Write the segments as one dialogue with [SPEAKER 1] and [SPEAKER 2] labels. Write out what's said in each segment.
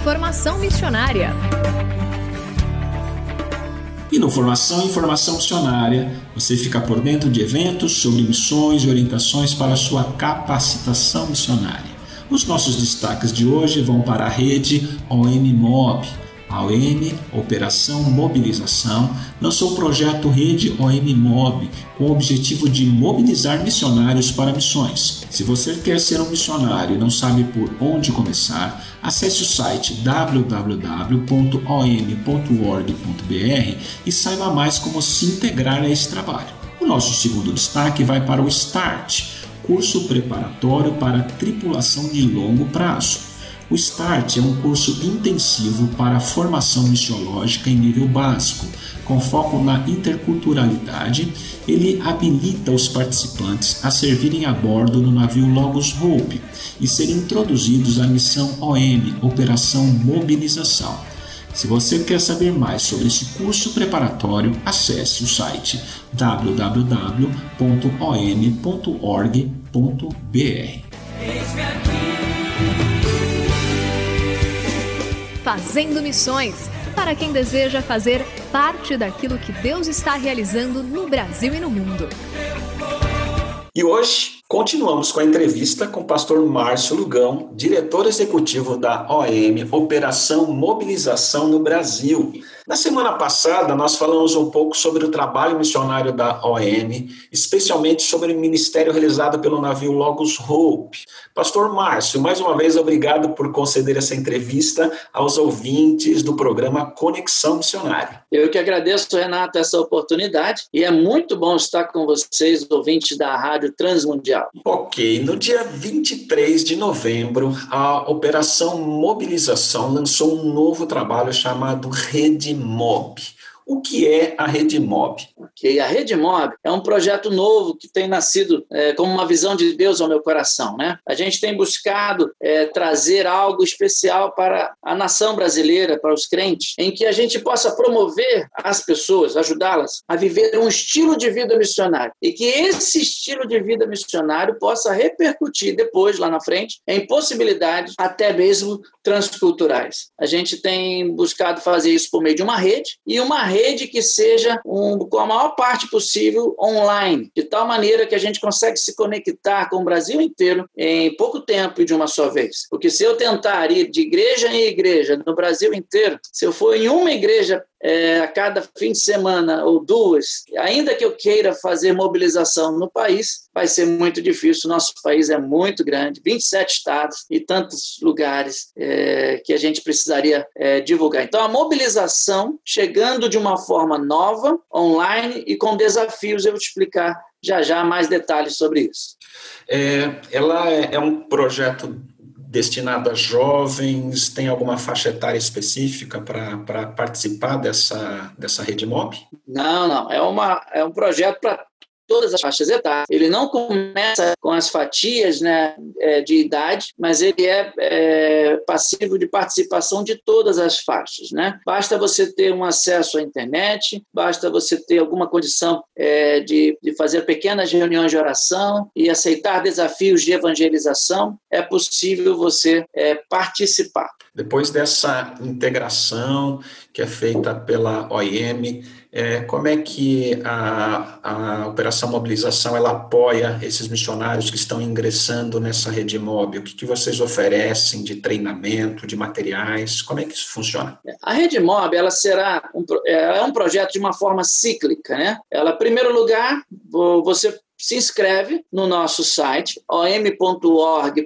[SPEAKER 1] Informação missionária.
[SPEAKER 2] E no Formação e Informação Missionária, você fica por dentro de eventos sobre missões e orientações para a sua capacitação missionária. Os nossos destaques de hoje vão para a rede OM-MOB. A OM, Operação Mobilização, lançou o projeto Rede OM-MOB com o objetivo de mobilizar missionários para missões. Se você quer ser um missionário e não sabe por onde começar, acesse o site www.om.org.br e saiba mais como se integrar a esse trabalho. O nosso segundo destaque vai para o START, curso preparatório para tripulação de longo prazo. O START é um curso intensivo para a formação missiológica em nível básico, com foco na interculturalidade. Ele habilita os participantes a servirem a bordo no navio Logos Hope e serem introduzidos à missão OM, Operação Mobilização. Se você quer saber mais sobre esse curso preparatório, acesse o site www.om.org.br.
[SPEAKER 1] Fazendo Missões para quem deseja fazer parte daquilo que Deus está realizando no Brasil e no mundo.
[SPEAKER 2] E hoje continuamos com a entrevista com o pastor Márcio Lugão, diretor executivo da OM, Operação Mobilização no Brasil. Na semana passada, nós falamos um pouco sobre o trabalho missionário da OM, especialmente sobre o ministério realizado pelo navio Logos Hope. Pastor Márcio, mais uma vez, obrigado por conceder essa entrevista aos ouvintes do programa Conexão Missionária.
[SPEAKER 3] Eu que agradeço, Renato, essa oportunidade e é muito bom estar com vocês, ouvintes da Rádio Transmundial.
[SPEAKER 2] Ok, no dia 23 de novembro, a Operação Mobilização lançou um novo trabalho chamado Rede Mob. O que é a Rede Mob?
[SPEAKER 3] Ok, a Rede Mob é um projeto novo que tem nascido é, como uma visão de Deus ao meu coração. Né? A gente tem buscado é, trazer algo especial para a nação brasileira, para os crentes, em que a gente possa promover as pessoas, ajudá-las a viver um estilo de vida missionário e que esse estilo de vida missionário possa repercutir depois, lá na frente, em possibilidades até mesmo transculturais. A gente tem buscado fazer isso por meio de uma rede e uma rede rede que seja um, com a maior parte possível online, de tal maneira que a gente consegue se conectar com o Brasil inteiro em pouco tempo e de uma só vez. Porque se eu tentar ir de igreja em igreja no Brasil inteiro, se eu for em uma igreja é, a cada fim de semana ou duas, ainda que eu queira fazer mobilização no país, vai ser muito difícil. Nosso país é muito grande, 27 estados e tantos lugares é, que a gente precisaria é, divulgar. Então, a mobilização chegando de uma forma nova, online e com desafios, eu vou te explicar já já mais detalhes sobre isso.
[SPEAKER 2] É, ela é, é um projeto destinado a jovens? Tem alguma faixa etária específica para participar dessa, dessa rede MOB?
[SPEAKER 3] Não, não. É, uma, é um projeto para todas as faixas etárias. Ele não começa com as fatias né, é, de idade, mas ele é, é passivo de participação de todas as faixas. Né? Basta você ter um acesso à internet, basta você ter alguma condição é, de, de fazer pequenas reuniões de oração e aceitar desafios de evangelização, é possível você é, participar.
[SPEAKER 2] Depois dessa integração que é feita pela OIM, é, como é que a, a Operação Mobilização ela apoia esses missionários que estão ingressando nessa rede móvel? O que, que vocês oferecem de treinamento, de materiais? Como é que isso funciona?
[SPEAKER 3] A rede móvel ela será um, é um projeto de uma forma cíclica, né? Ela, em primeiro lugar, você se inscreve no nosso site om.org.br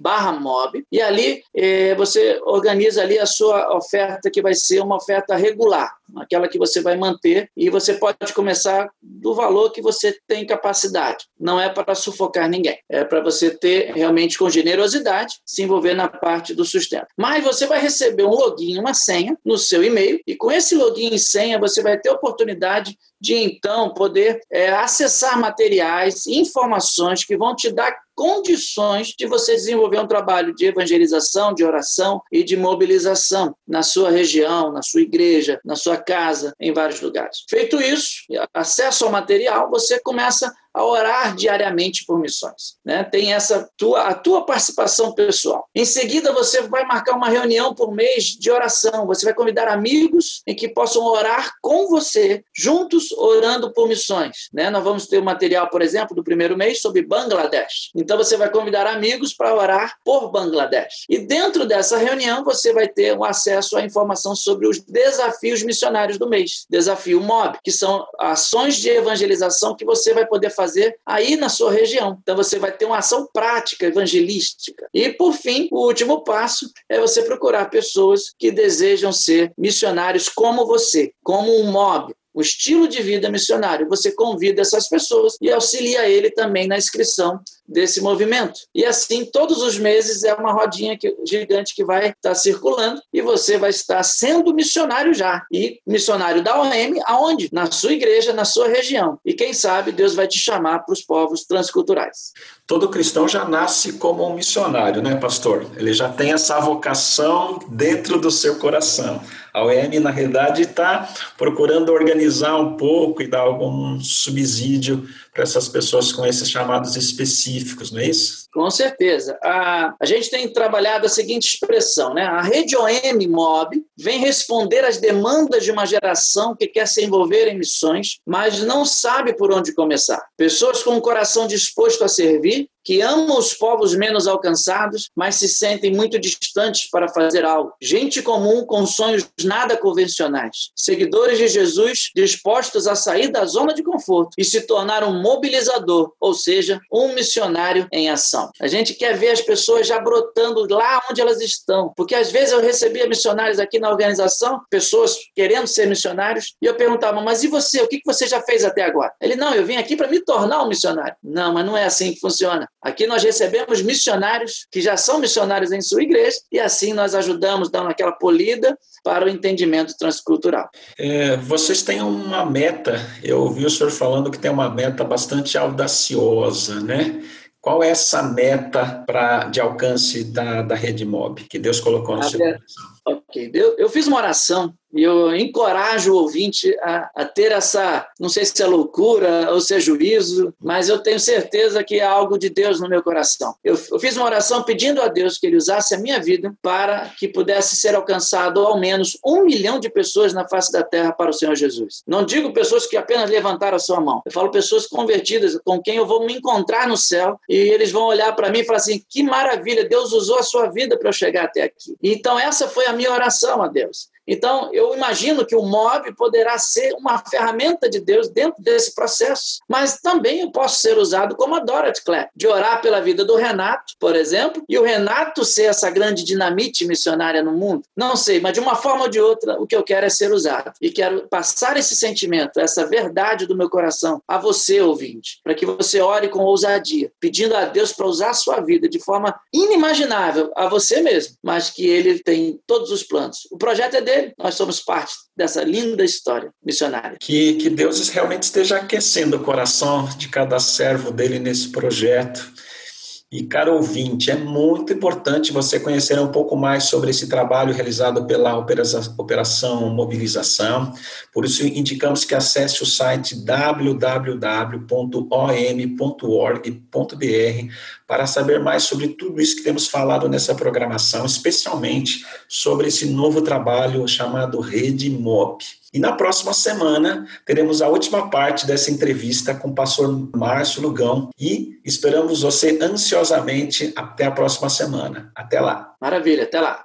[SPEAKER 3] barra mob e ali eh, você organiza ali a sua oferta que vai ser uma oferta regular, aquela que você vai manter e você pode começar do valor que você tem capacidade. Não é para sufocar ninguém, é para você ter realmente com generosidade se envolver na parte do sustento. Mas você vai receber um login, uma senha no seu e-mail e com esse login e senha você vai ter oportunidade de então poder é, acessar materiais, informações que vão te dar condições de você desenvolver um trabalho de evangelização, de oração e de mobilização na sua região, na sua igreja, na sua casa, em vários lugares. Feito isso, acesso ao material, você começa a orar diariamente por missões. Né? Tem essa tua, a tua participação pessoal. Em seguida, você vai marcar uma reunião por mês de oração. Você vai convidar amigos em que possam orar com você, juntos orando por missões. Né? Nós vamos ter o material, por exemplo, do primeiro mês sobre Bangladesh. Então você vai convidar amigos para orar por Bangladesh. E dentro dessa reunião você vai ter o acesso à informação sobre os desafios missionários do mês. Desafio MOB, que são ações de evangelização que você vai poder fazer aí na sua região. Então você vai ter uma ação prática, evangelística. E por fim, o último passo é você procurar pessoas que desejam ser missionários como você, como um mob, o estilo de vida missionário. Você convida essas pessoas e auxilia ele também na inscrição desse movimento. E assim, todos os meses é uma rodinha gigante que vai estar circulando e você vai estar sendo missionário já. E missionário da OM, aonde? Na sua igreja, na sua região. E quem sabe Deus vai te chamar para os povos transculturais.
[SPEAKER 2] Todo cristão já nasce como um missionário, né, pastor? Ele já tem essa vocação dentro do seu coração. A OM, na realidade, está procurando organizar um pouco e dar algum subsídio para essas pessoas com esses chamados específicos, não é isso?
[SPEAKER 3] Com certeza. A, a gente tem trabalhado a seguinte expressão, né? A rede OM Mob vem responder às demandas de uma geração que quer se envolver em missões, mas não sabe por onde começar. Pessoas com o coração disposto a servir, que amam os povos menos alcançados, mas se sentem muito distantes para fazer algo. Gente comum com sonhos nada convencionais. Seguidores de Jesus dispostos a sair da zona de conforto e se tornar um mobilizador, ou seja, um missionário em ação. A gente quer ver as pessoas já brotando lá onde elas estão, porque às vezes eu recebia missionários aqui na organização, pessoas querendo ser missionários, e eu perguntava, mas e você? O que você já fez até agora? Ele, não, eu vim aqui para me tornar um missionário. Não, mas não é assim que funciona. Aqui nós recebemos missionários que já são missionários em sua igreja, e assim nós ajudamos, dando aquela polida para o entendimento transcultural.
[SPEAKER 2] É, vocês têm uma meta, eu ouvi o senhor falando que tem uma meta bastante audaciosa, né? Qual é essa meta pra, de alcance da, da rede MOB que Deus colocou no seu coração?
[SPEAKER 3] Ok, eu, eu fiz uma oração e eu encorajo o ouvinte a, a, ter essa, não sei se é loucura ou se é juízo, mas eu tenho certeza que é algo de Deus no meu coração. Eu, eu fiz uma oração pedindo a Deus que Ele usasse a minha vida para que pudesse ser alcançado ao menos um milhão de pessoas na face da terra para o Senhor Jesus. Não digo pessoas que apenas levantaram a sua mão, eu falo pessoas convertidas com quem eu vou me encontrar no céu e eles vão olhar para mim e falar assim: que maravilha, Deus usou a sua vida para eu chegar até aqui. Então, essa foi a minha oração a Deus. Então, eu imagino que o MOB poderá ser uma ferramenta de Deus dentro desse processo, mas também eu posso ser usado como a Dorothy Clare, de orar pela vida do Renato, por exemplo, e o Renato ser essa grande dinamite missionária no mundo. Não sei, mas de uma forma ou de outra, o que eu quero é ser usado. E quero passar esse sentimento, essa verdade do meu coração a você, ouvinte, para que você ore com ousadia, pedindo a Deus para usar a sua vida de forma inimaginável a você mesmo, mas que ele tem todos os planos. O projeto é dele dele, nós somos parte dessa linda história missionária.
[SPEAKER 2] Que, que Deus realmente esteja aquecendo o coração de cada servo dele nesse projeto e, caro ouvinte, é muito importante você conhecer um pouco mais sobre esse trabalho realizado pela Operação Mobilização. Por isso, indicamos que acesse o site www.om.org.br para saber mais sobre tudo isso que temos falado nessa programação, especialmente sobre esse novo trabalho chamado Rede MOB. E na próxima semana teremos a última parte dessa entrevista com o pastor Márcio Lugão e esperamos você ansiosamente até a próxima semana. Até lá.
[SPEAKER 3] Maravilha, até lá.